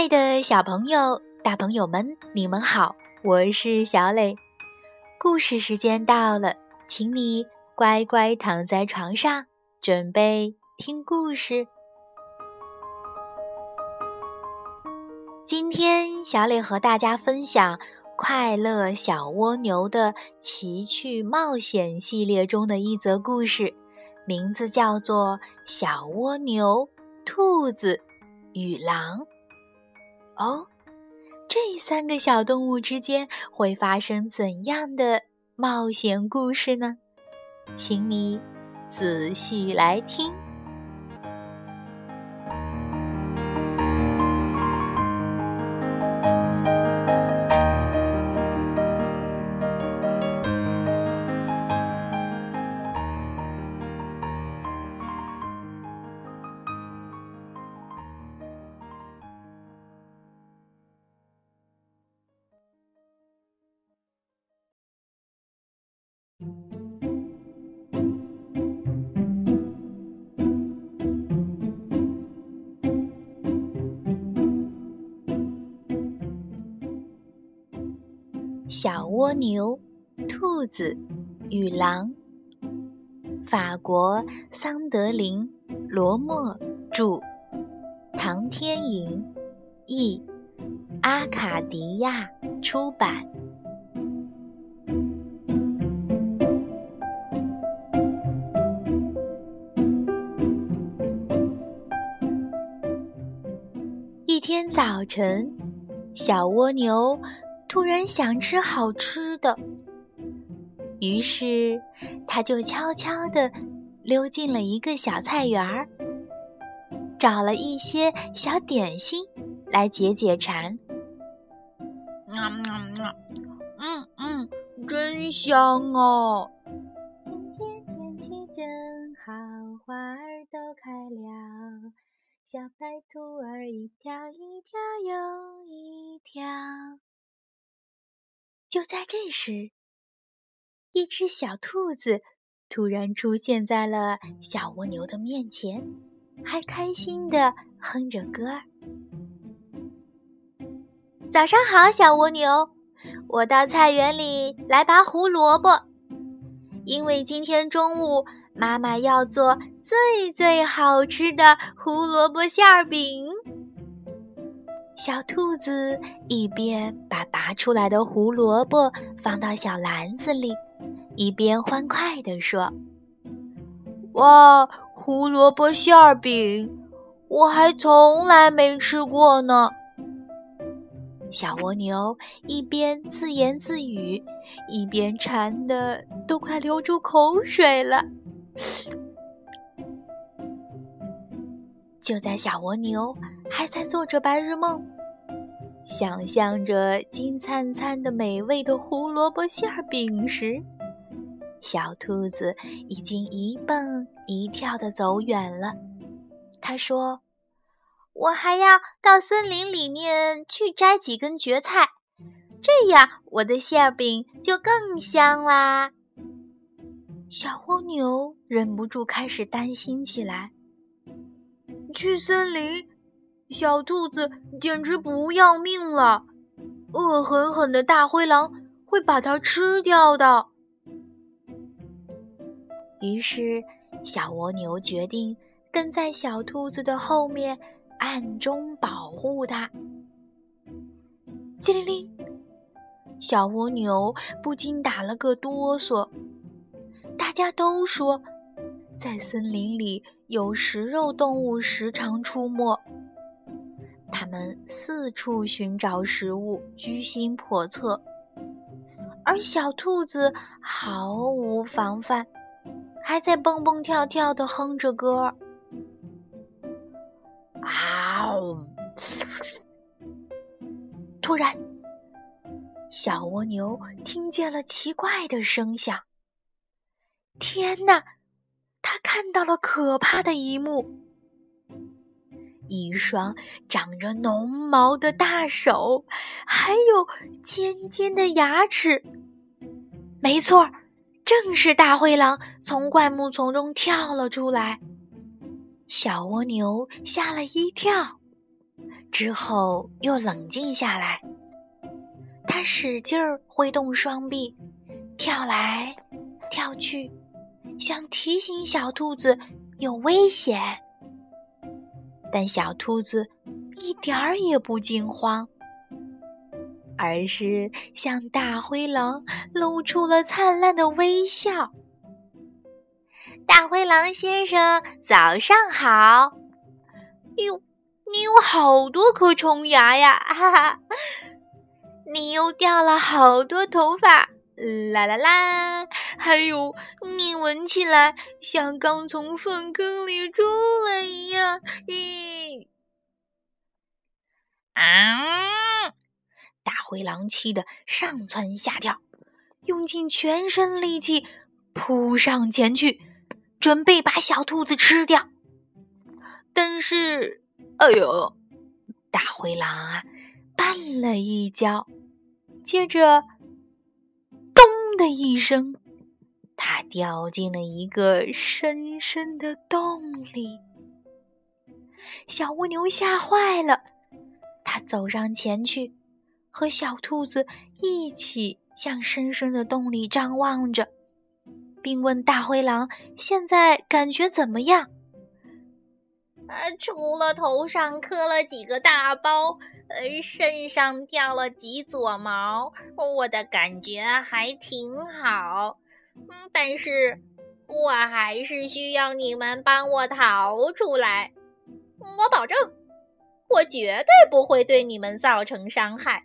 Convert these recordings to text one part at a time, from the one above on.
亲爱的小朋友、大朋友们，你们好，我是小磊。故事时间到了，请你乖乖躺在床上，准备听故事。今天，小磊和大家分享《快乐小蜗牛》的奇趣冒险系列中的一则故事，名字叫做《小蜗牛、兔子与狼》。哦，这三个小动物之间会发生怎样的冒险故事呢？请你仔细来听。小蜗牛、兔子与狼。法国桑德林·罗默著，唐天莹译，阿卡迪亚出版。一天早晨，小蜗牛。突然想吃好吃的，于是他就悄悄地溜进了一个小菜园儿，找了一些小点心来解解馋。嗯嗯，真香哦！今天天气真好，花儿都开了，小白兔儿一跳一跳又一跳。就在这时，一只小兔子突然出现在了小蜗牛的面前，还开心地哼着歌儿。早上好，小蜗牛，我到菜园里来拔胡萝卜，因为今天中午妈妈要做最最好吃的胡萝卜馅儿饼。小兔子一边把拔出来的胡萝卜放到小篮子里，一边欢快地说：“哇，胡萝卜馅儿饼，我还从来没吃过呢！”小蜗牛一边自言自语，一边馋得都快流出口水了。就在小蜗牛还在做着白日梦，想象着金灿灿的美味的胡萝卜馅饼时，小兔子已经一蹦一跳的走远了。他说：“我还要到森林里面去摘几根蕨菜，这样我的馅饼就更香啦。”小蜗牛忍不住开始担心起来。去森林，小兔子简直不要命了！恶狠狠的大灰狼会把它吃掉的。于是，小蜗牛决定跟在小兔子的后面，暗中保护它。叽灵灵，小蜗牛不禁打了个哆嗦。大家都说。在森林里有食肉动物时常出没，它们四处寻找食物，居心叵测。而小兔子毫无防范，还在蹦蹦跳跳地哼着歌儿。啊！突然，小蜗牛听见了奇怪的声响。天哪！他看到了可怕的一幕：一双长着浓毛的大手，还有尖尖的牙齿。没错，正是大灰狼从灌木丛中跳了出来。小蜗牛吓了一跳，之后又冷静下来。他使劲儿挥动双臂，跳来跳去，想提醒小兔子有危险。但小兔子一点儿也不惊慌，而是向大灰狼露出了灿烂的微笑。大灰狼先生，早上好！哟，你有好多颗虫牙呀！哈哈，你又掉了好多头发！啦啦啦！还有，你闻起来像刚从粪坑里出来一样。咦！啊！大灰狼气得上蹿下跳，用尽全身力气扑上前去。准备把小兔子吃掉，但是，哎呦！大灰狼啊，绊了一跤，接着，的一声，它掉进了一个深深的洞里。小蜗牛吓坏了，它走上前去，和小兔子一起向深深的洞里张望着。并问大灰狼：“现在感觉怎么样？”“呃，除了头上磕了几个大包，呃，身上掉了几撮毛，我的感觉还挺好。嗯，但是我还是需要你们帮我逃出来。我保证，我绝对不会对你们造成伤害。”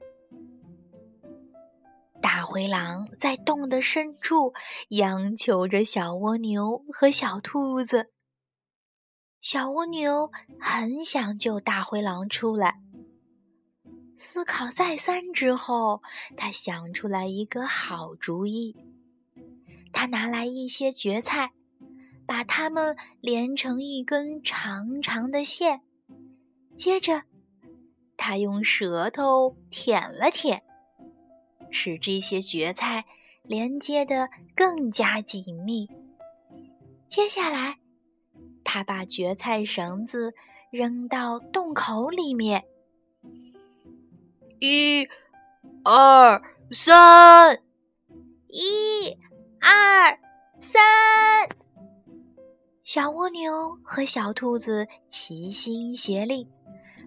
大灰狼在洞的深处央求着小蜗牛和小兔子。小蜗牛很想救大灰狼出来。思考再三之后，他想出来一个好主意。他拿来一些蕨菜，把它们连成一根长长的线，接着他用舌头舔了舔。使这些蕨菜连接的更加紧密。接下来，他把蕨菜绳子扔到洞口里面。一、二、三，一、二、三，小蜗牛和小兔子齐心协力，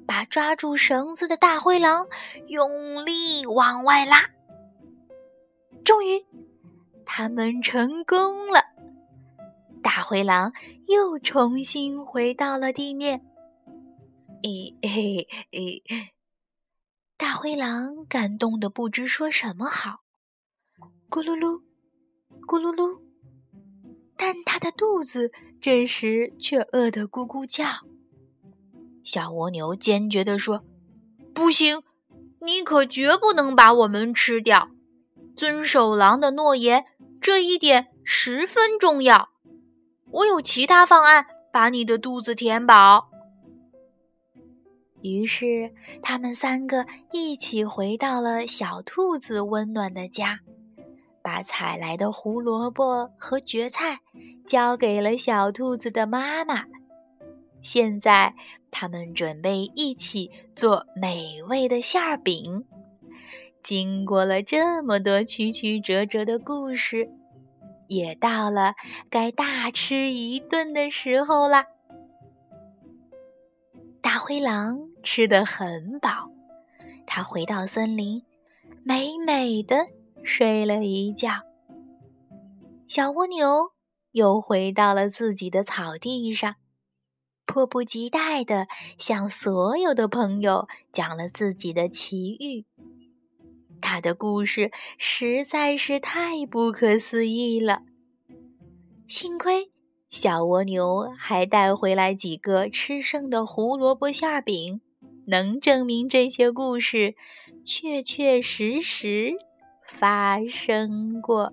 把抓住绳子的大灰狼用力往外拉。终于，他们成功了。大灰狼又重新回到了地面。咦嘿嘿，大灰狼感动的不知说什么好。咕噜噜，咕噜噜，但他的肚子这时却饿得咕咕叫。小蜗牛坚决地说：“不行，你可绝不能把我们吃掉。”遵守狼的诺言，这一点十分重要。我有其他方案，把你的肚子填饱。于是，他们三个一起回到了小兔子温暖的家，把采来的胡萝卜和蕨菜交给了小兔子的妈妈。现在，他们准备一起做美味的馅饼。经过了这么多曲曲折折的故事，也到了该大吃一顿的时候啦。大灰狼吃得很饱，他回到森林，美美的睡了一觉。小蜗牛又回到了自己的草地上，迫不及待地向所有的朋友讲了自己的奇遇。他的故事实在是太不可思议了。幸亏小蜗牛还带回来几个吃剩的胡萝卜馅饼，能证明这些故事确确实实发生过。